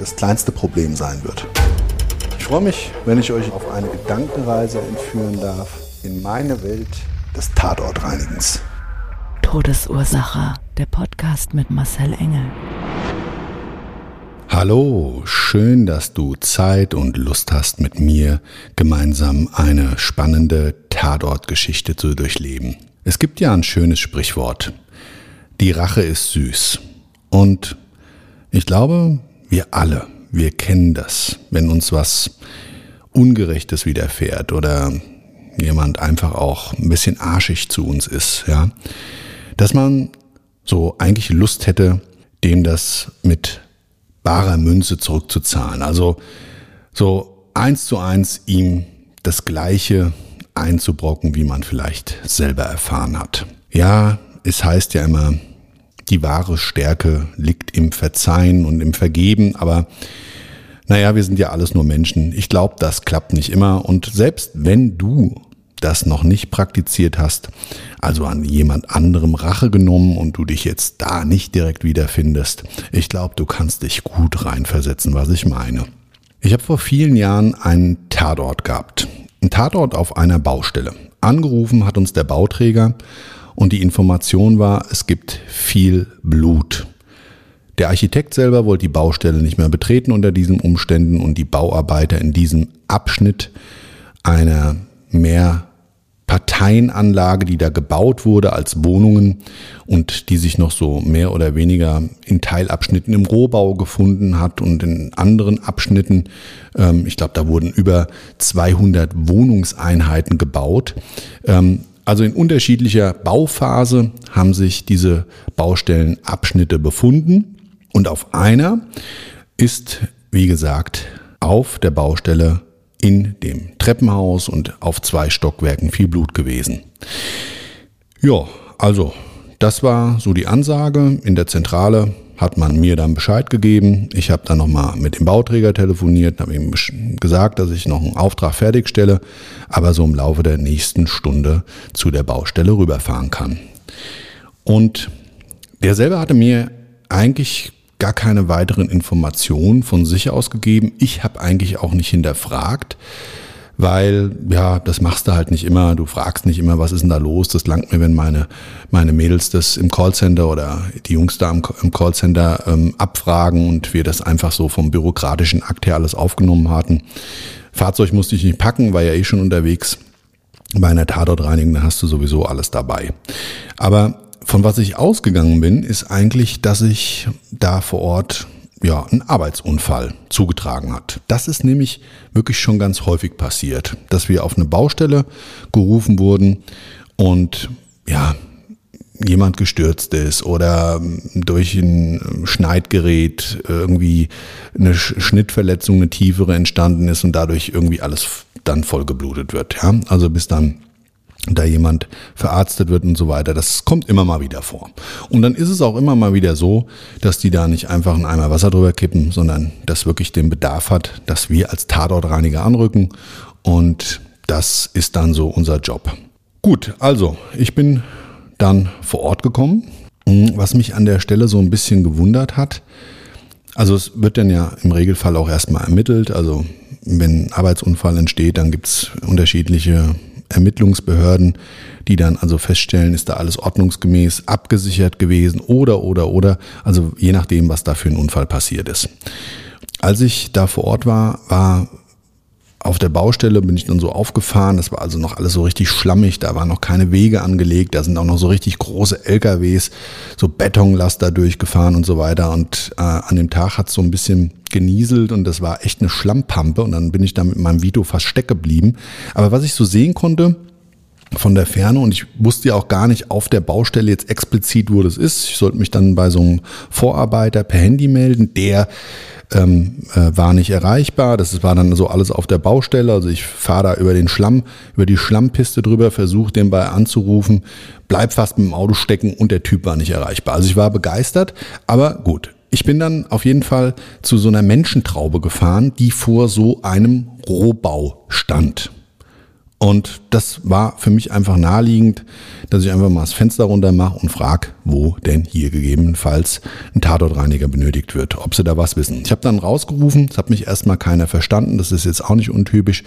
das kleinste Problem sein wird. Ich freue mich, wenn ich euch auf eine Gedankenreise entführen darf in meine Welt des Tatortreinigens. Todesursache. Der Podcast mit Marcel Engel. Hallo, schön, dass du Zeit und Lust hast, mit mir gemeinsam eine spannende Tatortgeschichte zu durchleben. Es gibt ja ein schönes Sprichwort. Die Rache ist süß. Und ich glaube, wir alle, wir kennen das, wenn uns was Ungerechtes widerfährt oder jemand einfach auch ein bisschen arschig zu uns ist, ja, dass man so eigentlich Lust hätte, dem das mit barer Münze zurückzuzahlen. Also so eins zu eins ihm das Gleiche einzubrocken, wie man vielleicht selber erfahren hat. Ja, es heißt ja immer, die wahre Stärke liegt im Verzeihen und im Vergeben, aber naja, wir sind ja alles nur Menschen. Ich glaube, das klappt nicht immer. Und selbst wenn du das noch nicht praktiziert hast, also an jemand anderem Rache genommen und du dich jetzt da nicht direkt wiederfindest, ich glaube, du kannst dich gut reinversetzen, was ich meine. Ich habe vor vielen Jahren einen Tatort gehabt. Ein Tatort auf einer Baustelle. Angerufen hat uns der Bauträger und die Information war, es gibt viel Blut. Der Architekt selber wollte die Baustelle nicht mehr betreten unter diesen Umständen und die Bauarbeiter in diesem Abschnitt einer mehr Parteienanlage, die da gebaut wurde als Wohnungen und die sich noch so mehr oder weniger in Teilabschnitten im Rohbau gefunden hat und in anderen Abschnitten, ähm, ich glaube, da wurden über 200 Wohnungseinheiten gebaut. Ähm, also in unterschiedlicher Bauphase haben sich diese Baustellenabschnitte befunden und auf einer ist, wie gesagt, auf der Baustelle in dem Treppenhaus und auf zwei Stockwerken viel Blut gewesen. Ja, also das war so die Ansage. In der Zentrale hat man mir dann Bescheid gegeben. Ich habe dann nochmal mit dem Bauträger telefoniert, habe ihm gesagt, dass ich noch einen Auftrag fertigstelle, aber so im Laufe der nächsten Stunde zu der Baustelle rüberfahren kann. Und der selber hatte mir eigentlich gar keine weiteren Informationen von sich aus gegeben. Ich habe eigentlich auch nicht hinterfragt, weil ja, das machst du halt nicht immer. Du fragst nicht immer, was ist denn da los? Das langt mir, wenn meine, meine Mädels das im Callcenter oder die Jungs da im, Callcenter ähm, abfragen und wir das einfach so vom bürokratischen Akt her alles aufgenommen hatten. Fahrzeug musste ich nicht packen, war ja eh schon unterwegs. Bei einer Tatortreinigung, da hast du sowieso alles dabei. Aber von was ich ausgegangen bin, ist eigentlich, dass sich da vor Ort ja, ein Arbeitsunfall zugetragen hat. Das ist nämlich wirklich schon ganz häufig passiert, dass wir auf eine Baustelle gerufen wurden und ja, jemand gestürzt ist oder durch ein Schneidgerät irgendwie eine Schnittverletzung, eine tiefere entstanden ist und dadurch irgendwie alles dann voll geblutet wird. Ja? Also bis dann da jemand verarztet wird und so weiter. Das kommt immer mal wieder vor. Und dann ist es auch immer mal wieder so, dass die da nicht einfach einen Eimer Wasser drüber kippen, sondern das wirklich den Bedarf hat, dass wir als Tatortreiniger anrücken. Und das ist dann so unser Job. Gut, also ich bin dann vor Ort gekommen. Was mich an der Stelle so ein bisschen gewundert hat, also es wird dann ja im Regelfall auch erstmal ermittelt. Also wenn ein Arbeitsunfall entsteht, dann gibt es unterschiedliche Ermittlungsbehörden, die dann also feststellen, ist da alles ordnungsgemäß abgesichert gewesen oder, oder, oder, also je nachdem, was da für ein Unfall passiert ist. Als ich da vor Ort war, war auf der Baustelle bin ich dann so aufgefahren. Das war also noch alles so richtig schlammig. Da waren noch keine Wege angelegt. Da sind auch noch so richtig große LKWs, so Betonlaster durchgefahren und so weiter. Und äh, an dem Tag hat es so ein bisschen genieselt und das war echt eine Schlammpampe. Und dann bin ich da mit meinem Vito fast stecken geblieben. Aber was ich so sehen konnte, von der Ferne und ich wusste ja auch gar nicht auf der Baustelle jetzt explizit, wo das ist. Ich sollte mich dann bei so einem Vorarbeiter per Handy melden. Der ähm, äh, war nicht erreichbar. Das war dann so alles auf der Baustelle. Also ich fahre da über den Schlamm, über die Schlammpiste drüber, versuche den bei anzurufen, bleib fast mit dem Auto stecken und der Typ war nicht erreichbar. Also ich war begeistert, aber gut. Ich bin dann auf jeden Fall zu so einer Menschentraube gefahren, die vor so einem Rohbau stand. Und das war für mich einfach naheliegend, dass ich einfach mal das Fenster runter mache und frage, wo denn hier gegebenenfalls ein Tatortreiniger benötigt wird, ob sie da was wissen. Ich habe dann rausgerufen, das hat mich erstmal keiner verstanden, das ist jetzt auch nicht untypisch.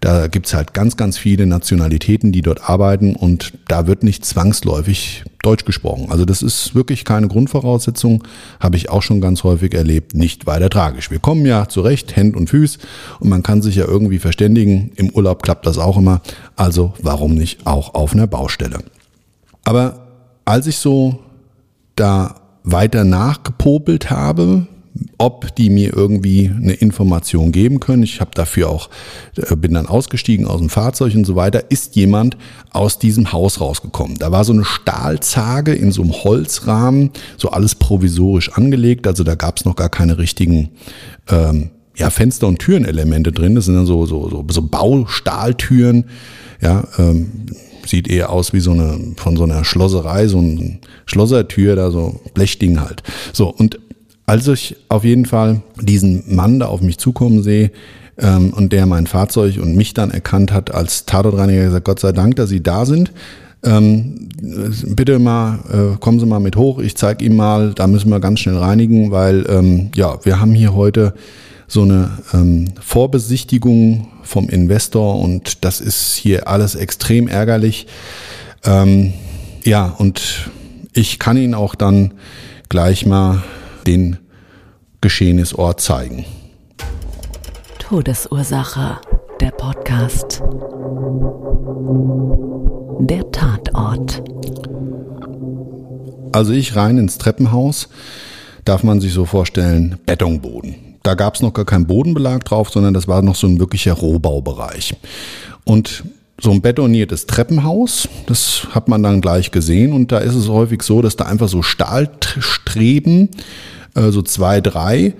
Da gibt's halt ganz, ganz viele Nationalitäten, die dort arbeiten und da wird nicht zwangsläufig Deutsch gesprochen. Also das ist wirklich keine Grundvoraussetzung, habe ich auch schon ganz häufig erlebt, nicht weiter tragisch. Wir kommen ja zurecht, Hand und Füß und man kann sich ja irgendwie verständigen. Im Urlaub klappt das auch immer, also warum nicht auch auf einer Baustelle. Aber als ich so da weiter nachgepopelt habe, ob die mir irgendwie eine Information geben können. Ich habe dafür auch, äh, bin dann ausgestiegen aus dem Fahrzeug und so weiter, ist jemand aus diesem Haus rausgekommen. Da war so eine Stahlzage in so einem Holzrahmen, so alles provisorisch angelegt, also da gab es noch gar keine richtigen ähm, ja, Fenster- und Türenelemente drin. Das sind dann so, so, so, so Baustahltüren, ja, ähm, sieht eher aus wie so eine, von so einer Schlosserei, so ein Schlossertür, da so Blechding halt. So, und als ich auf jeden Fall diesen Mann da auf mich zukommen sehe, ähm, und der mein Fahrzeug und mich dann erkannt hat als Tatortreiniger, gesagt, Gott sei Dank, dass Sie da sind. Ähm, bitte mal, äh, kommen Sie mal mit hoch, ich zeige Ihnen mal, da müssen wir ganz schnell reinigen, weil ähm, ja, wir haben hier heute so eine ähm, Vorbesichtigung vom Investor und das ist hier alles extrem ärgerlich. Ähm, ja, und ich kann Ihnen auch dann gleich mal den Geschehnisort zeigen. Todesursache, der Podcast. Der Tatort. Also ich rein ins Treppenhaus, darf man sich so vorstellen, Betonboden. Da gab es noch gar keinen Bodenbelag drauf, sondern das war noch so ein wirklicher Rohbaubereich. Und so ein betoniertes Treppenhaus, das hat man dann gleich gesehen und da ist es häufig so, dass da einfach so Stahlstreben äh, so zwei, drei,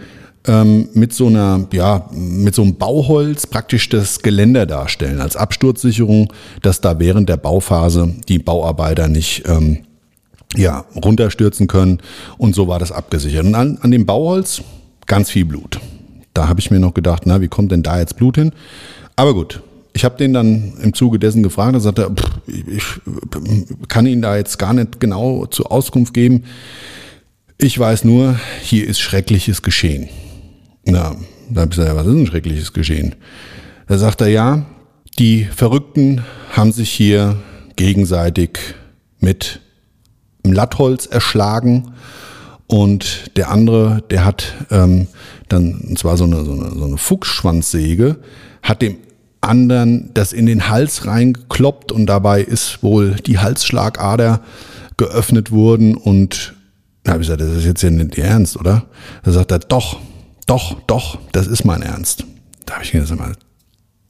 ähm, mit so einer, ja, mit so einem Bauholz praktisch das Geländer darstellen als Absturzsicherung, dass da während der Bauphase die Bauarbeiter nicht ähm, ja, runterstürzen können. Und so war das abgesichert. Und an, an dem Bauholz ganz viel Blut. Da habe ich mir noch gedacht, na, wie kommt denn da jetzt Blut hin? Aber gut, ich habe den dann im Zuge dessen gefragt, da sagt er, ich kann Ihnen da jetzt gar nicht genau zur Auskunft geben. Ich weiß nur, hier ist Schreckliches geschehen. Na, da habe ich gesagt, was ist ein Schreckliches geschehen? Da sagt er, ja, die Verrückten haben sich hier gegenseitig mit einem Lattholz erschlagen und der andere, der hat ähm, dann, und zwar so eine, so, eine, so eine Fuchsschwanzsäge, hat dem anderen das in den Hals reingekloppt und dabei ist wohl die Halsschlagader geöffnet worden und da habe ich gesagt, das ist jetzt ja nicht Ernst, oder? Da sagt er, doch, doch, doch, das ist mein Ernst. Da habe ich gesagt, mal,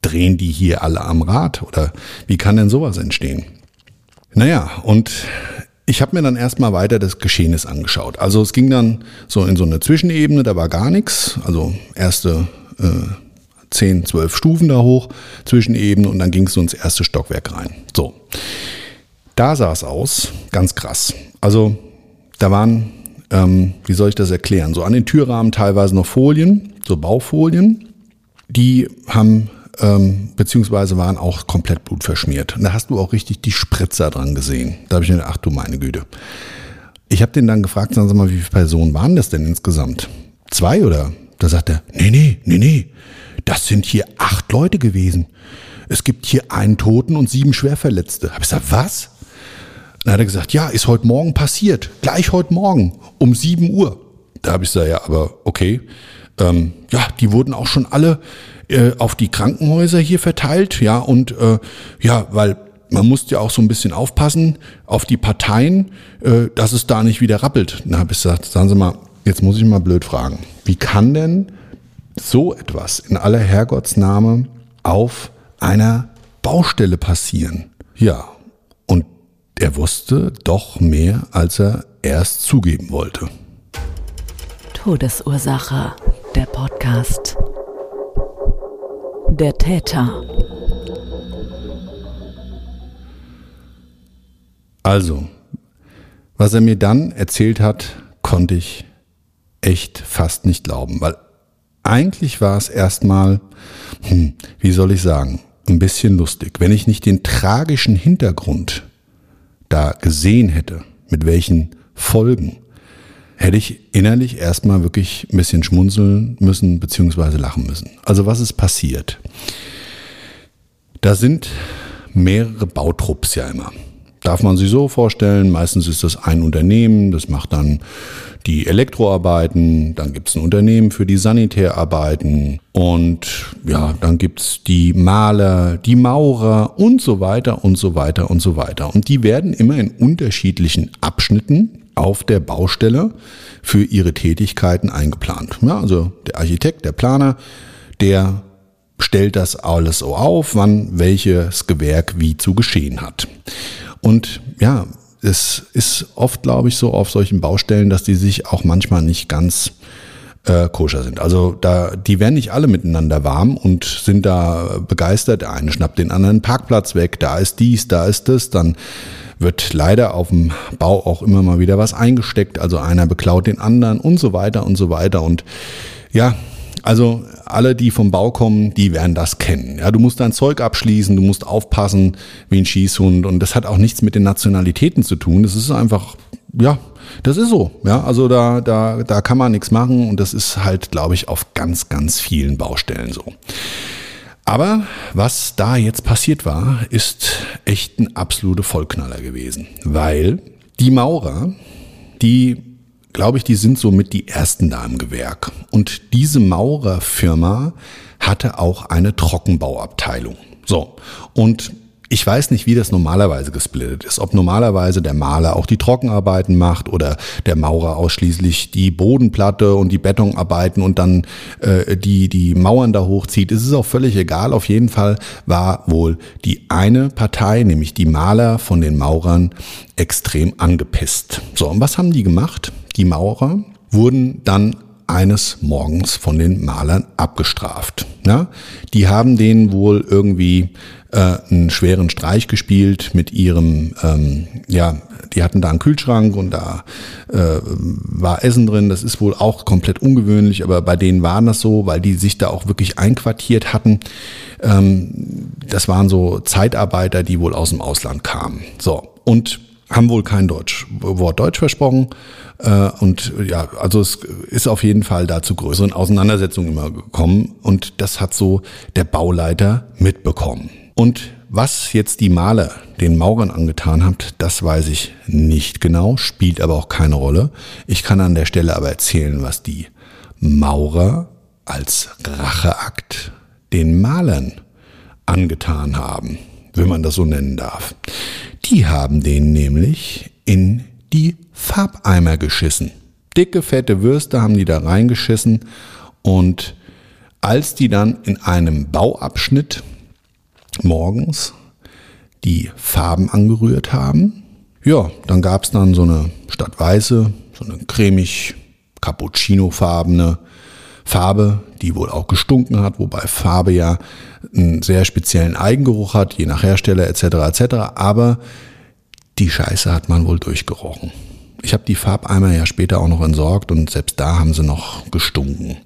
drehen die hier alle am Rad? Oder wie kann denn sowas entstehen? Naja, und ich habe mir dann erstmal weiter das Geschehnis angeschaut. Also es ging dann so in so eine Zwischenebene, da war gar nichts. Also erste äh, 10, 12 Stufen da hoch, Zwischenebene und dann ging es so ins erste Stockwerk rein. So, da sah es aus, ganz krass. Also da waren, ähm, wie soll ich das erklären, so an den Türrahmen teilweise noch Folien, so Baufolien, die haben ähm, beziehungsweise waren auch komplett blutverschmiert. Und da hast du auch richtig die Spritzer dran gesehen. Da habe ich mir gedacht, ach du meine Güte. Ich habe den dann gefragt, sagen Sie mal, wie viele Personen waren das denn insgesamt? Zwei oder? Da sagt er, nee, nee, nee, nee, das sind hier acht Leute gewesen. Es gibt hier einen Toten und sieben Schwerverletzte. Hab ich gesagt, was? Dann hat er gesagt, ja, ist heute Morgen passiert. Gleich heute Morgen um 7 Uhr. Da habe ich gesagt, ja, aber okay. ähm, ja, die wurden auch schon alle äh, auf die Krankenhäuser hier verteilt, ja, und äh, ja, weil man muss ja auch so ein bisschen aufpassen auf die Parteien, äh, dass es da nicht wieder rappelt. Na, habe ich gesagt, sagen Sie mal, jetzt muss ich mal blöd fragen. Wie kann denn so etwas in aller Herrgottsname auf einer Baustelle passieren? Ja, und er wusste doch mehr, als er erst zugeben wollte. Todesursache, der Podcast. Der Täter. Also, was er mir dann erzählt hat, konnte ich echt fast nicht glauben, weil eigentlich war es erstmal, hm, wie soll ich sagen, ein bisschen lustig, wenn ich nicht den tragischen Hintergrund da gesehen hätte, mit welchen Folgen, hätte ich innerlich erstmal wirklich ein bisschen schmunzeln müssen, beziehungsweise lachen müssen. Also was ist passiert? Da sind mehrere Bautrupps ja immer darf man sich so vorstellen, meistens ist das ein Unternehmen, das macht dann die Elektroarbeiten, dann gibt es ein Unternehmen für die Sanitärarbeiten und ja, dann gibt es die Maler, die Maurer und so weiter und so weiter und so weiter. Und die werden immer in unterschiedlichen Abschnitten auf der Baustelle für ihre Tätigkeiten eingeplant. Ja, also der Architekt, der Planer, der stellt das alles so auf, wann welches Gewerk wie zu geschehen hat. Und ja, es ist oft, glaube ich, so auf solchen Baustellen, dass die sich auch manchmal nicht ganz äh, koscher sind. Also da, die werden nicht alle miteinander warm und sind da begeistert. Der eine schnappt den anderen Parkplatz weg, da ist dies, da ist das, dann wird leider auf dem Bau auch immer mal wieder was eingesteckt. Also einer beklaut den anderen und so weiter und so weiter. Und ja, also alle, die vom Bau kommen, die werden das kennen. Ja, du musst dein Zeug abschließen, du musst aufpassen wie ein Schießhund und das hat auch nichts mit den Nationalitäten zu tun. Das ist einfach, ja, das ist so. Ja, also da, da, da kann man nichts machen und das ist halt, glaube ich, auf ganz, ganz vielen Baustellen so. Aber was da jetzt passiert war, ist echt ein absoluter Vollknaller gewesen, weil die Maurer, die glaube ich, die sind somit die ersten da im Gewerk. Und diese Maurerfirma hatte auch eine Trockenbauabteilung. So. Und ich weiß nicht, wie das normalerweise gesplittet ist. Ob normalerweise der Maler auch die Trockenarbeiten macht oder der Maurer ausschließlich die Bodenplatte und die Betonarbeiten und dann äh, die, die Mauern da hochzieht. Es ist auch völlig egal. Auf jeden Fall war wohl die eine Partei, nämlich die Maler von den Maurern, extrem angepisst. So, und was haben die gemacht? Die Maurer wurden dann eines Morgens von den Malern abgestraft. Ja, die haben denen wohl irgendwie äh, einen schweren Streich gespielt mit ihrem, ähm, ja, die hatten da einen Kühlschrank und da äh, war Essen drin. Das ist wohl auch komplett ungewöhnlich, aber bei denen war das so, weil die sich da auch wirklich einquartiert hatten. Ähm, das waren so Zeitarbeiter, die wohl aus dem Ausland kamen. So und haben wohl kein Deutsch, Wort Deutsch versprochen. Äh, und ja, also es ist auf jeden Fall da zu größeren Auseinandersetzungen immer gekommen. Und das hat so der Bauleiter mitbekommen. Und was jetzt die Maler den Maurern angetan hat, das weiß ich nicht genau, spielt aber auch keine Rolle. Ich kann an der Stelle aber erzählen, was die Maurer als Racheakt den Malern angetan haben, wenn man das so nennen darf. Die haben den nämlich in die Farbeimer geschissen. Dicke, fette Würste haben die da reingeschissen und als die dann in einem Bauabschnitt morgens die Farben angerührt haben, ja, dann gab es dann so eine statt weiße, so eine cremig cappuccino-farbene Farbe, die wohl auch gestunken hat, wobei Farbe ja einen sehr speziellen Eigengeruch hat, je nach Hersteller etc. etc. Aber die Scheiße hat man wohl durchgerochen. Ich habe die Farbeimer ja später auch noch entsorgt und selbst da haben sie noch gestunken.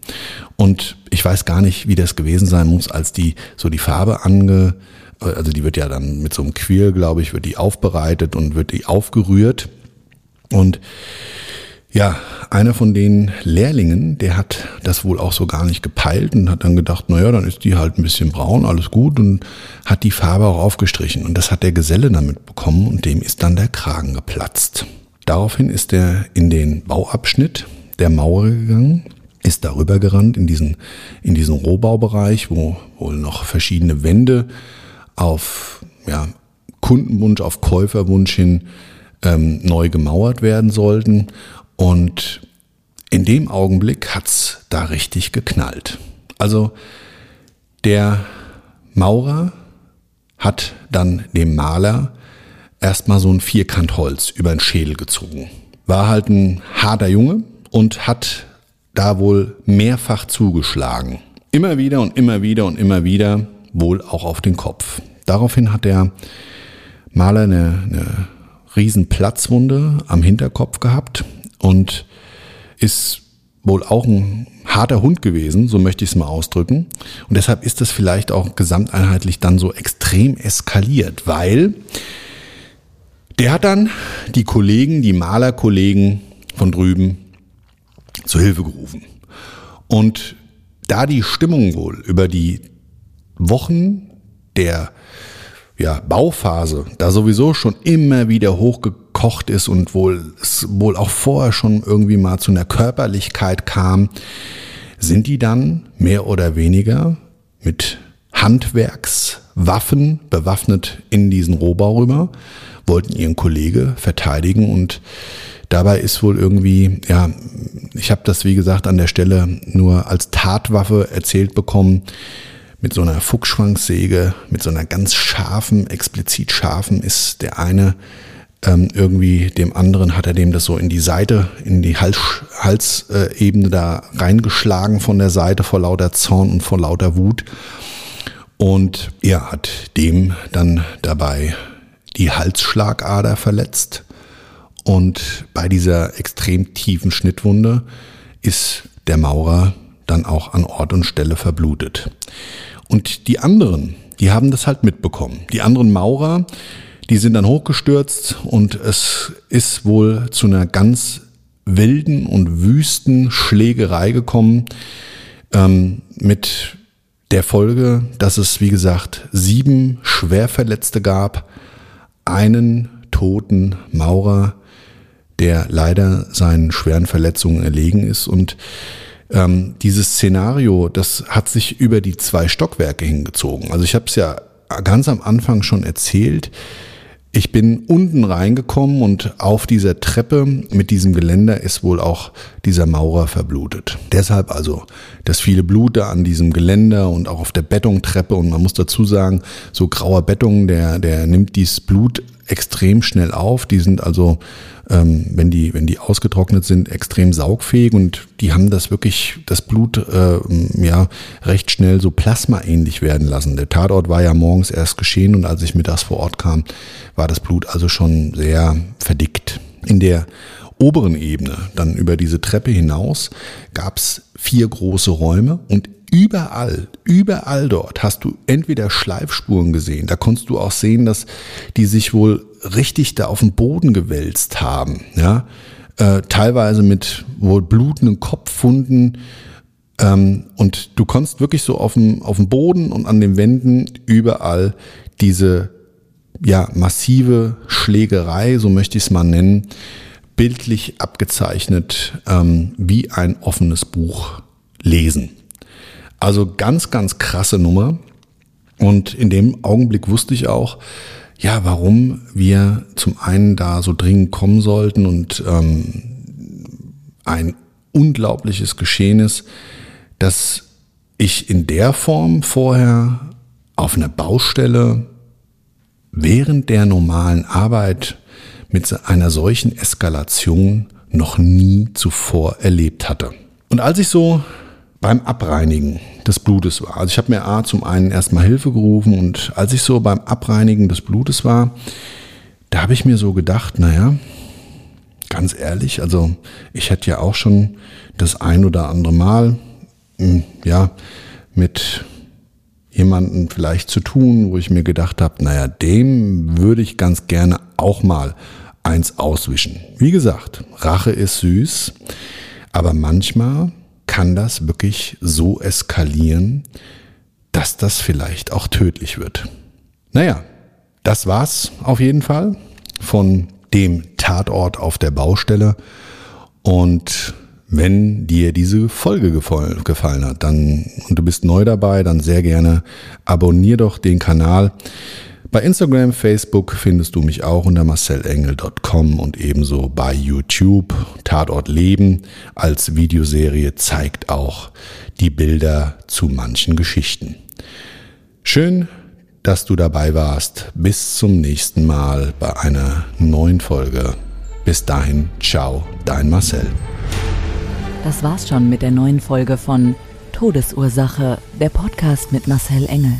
Und ich weiß gar nicht, wie das gewesen sein muss, als die so die Farbe ange, also die wird ja dann mit so einem Quirl, glaube ich, wird die aufbereitet und wird die aufgerührt. Und ja, einer von den Lehrlingen, der hat das wohl auch so gar nicht gepeilt und hat dann gedacht, naja, dann ist die halt ein bisschen braun, alles gut und hat die Farbe auch aufgestrichen. Und das hat der Geselle damit bekommen und dem ist dann der Kragen geplatzt. Daraufhin ist er in den Bauabschnitt der Mauer gegangen ist darüber gerannt in diesen, in diesen Rohbaubereich, wo wohl noch verschiedene Wände auf ja, Kundenwunsch, auf Käuferwunsch hin ähm, neu gemauert werden sollten. Und in dem Augenblick hat's da richtig geknallt. Also der Maurer hat dann dem Maler erstmal so ein Vierkant Holz über den Schädel gezogen. War halt ein harter Junge und hat da wohl mehrfach zugeschlagen. Immer wieder und immer wieder und immer wieder, wohl auch auf den Kopf. Daraufhin hat der Maler eine, eine riesen Platzwunde am Hinterkopf gehabt und ist wohl auch ein harter Hund gewesen, so möchte ich es mal ausdrücken. Und deshalb ist das vielleicht auch gesamteinheitlich dann so extrem eskaliert, weil der hat dann die Kollegen, die Malerkollegen von drüben zur Hilfe gerufen. Und da die Stimmung wohl über die Wochen der ja, Bauphase da sowieso schon immer wieder hochgekocht ist und wohl es wohl auch vorher schon irgendwie mal zu einer Körperlichkeit kam, sind die dann mehr oder weniger mit Handwerkswaffen bewaffnet in diesen Rohbau rüber, wollten ihren Kollege verteidigen und dabei ist wohl irgendwie, ja, ich habe das wie gesagt an der Stelle nur als Tatwaffe erzählt bekommen, mit so einer Fuchsschwanksäge, mit so einer ganz scharfen, explizit scharfen, ist der eine ähm, irgendwie dem anderen hat er dem das so in die Seite, in die Hals, Halsebene da reingeschlagen von der Seite vor lauter Zorn und vor lauter Wut. Und er hat dem dann dabei die Halsschlagader verletzt. Und bei dieser extrem tiefen Schnittwunde ist der Maurer dann auch an Ort und Stelle verblutet. Und die anderen, die haben das halt mitbekommen. Die anderen Maurer, die sind dann hochgestürzt und es ist wohl zu einer ganz wilden und wüsten Schlägerei gekommen ähm, mit der Folge, dass es, wie gesagt, sieben Schwerverletzte gab, einen toten Maurer, der leider seinen schweren Verletzungen erlegen ist und ähm, dieses Szenario, das hat sich über die zwei Stockwerke hingezogen. Also ich habe es ja ganz am Anfang schon erzählt. Ich bin unten reingekommen und auf dieser Treppe mit diesem Geländer ist wohl auch dieser Maurer verblutet. Deshalb also das viele Blut da an diesem Geländer und auch auf der Bettungtreppe und man muss dazu sagen, so grauer Bettung, der, der nimmt dieses Blut extrem schnell auf. Die sind also, ähm, wenn die, wenn die ausgetrocknet sind, extrem saugfähig und die haben das wirklich, das Blut äh, ja recht schnell so plasmaähnlich werden lassen. Der Tatort war ja morgens erst geschehen und als ich mittags vor Ort kam, war das Blut also schon sehr verdickt. In der oberen Ebene, dann über diese Treppe hinaus, gab es vier große Räume und überall, überall dort hast du entweder Schleifspuren gesehen, da konntest du auch sehen, dass die sich wohl richtig da auf den Boden gewälzt haben, ja, äh, teilweise mit wohl blutenden Kopfwunden ähm, und du konntest wirklich so auf dem, auf dem Boden und an den Wänden überall diese ja, massive Schlägerei, so möchte ich es mal nennen, bildlich abgezeichnet ähm, wie ein offenes Buch lesen. Also ganz, ganz krasse Nummer. Und in dem Augenblick wusste ich auch, ja, warum wir zum einen da so dringend kommen sollten und ähm, ein unglaubliches Geschehen ist, dass ich in der Form vorher auf einer Baustelle während der normalen Arbeit mit einer solchen Eskalation noch nie zuvor erlebt hatte. Und als ich so beim Abreinigen des Blutes war. Also ich habe mir A zum einen erstmal Hilfe gerufen und als ich so beim Abreinigen des Blutes war, da habe ich mir so gedacht, naja, ganz ehrlich, also ich hätte ja auch schon das ein oder andere Mal, hm, ja, mit jemanden vielleicht zu tun, wo ich mir gedacht habe, naja, dem würde ich ganz gerne auch mal eins auswischen. Wie gesagt, Rache ist süß, aber manchmal kann das wirklich so eskalieren, dass das vielleicht auch tödlich wird. Naja, das war's auf jeden Fall von dem Tatort auf der Baustelle. Und Wenn dir diese Folge gefallen hat, dann und du bist neu dabei, dann sehr gerne abonnier doch den Kanal. Bei Instagram, Facebook findest du mich auch unter marcelengel.com und ebenso bei YouTube. Tatort Leben als Videoserie zeigt auch die Bilder zu manchen Geschichten. Schön, dass du dabei warst. Bis zum nächsten Mal bei einer neuen Folge. Bis dahin, ciao, dein Marcel. Das war's schon mit der neuen Folge von Todesursache, der Podcast mit Marcel Engel.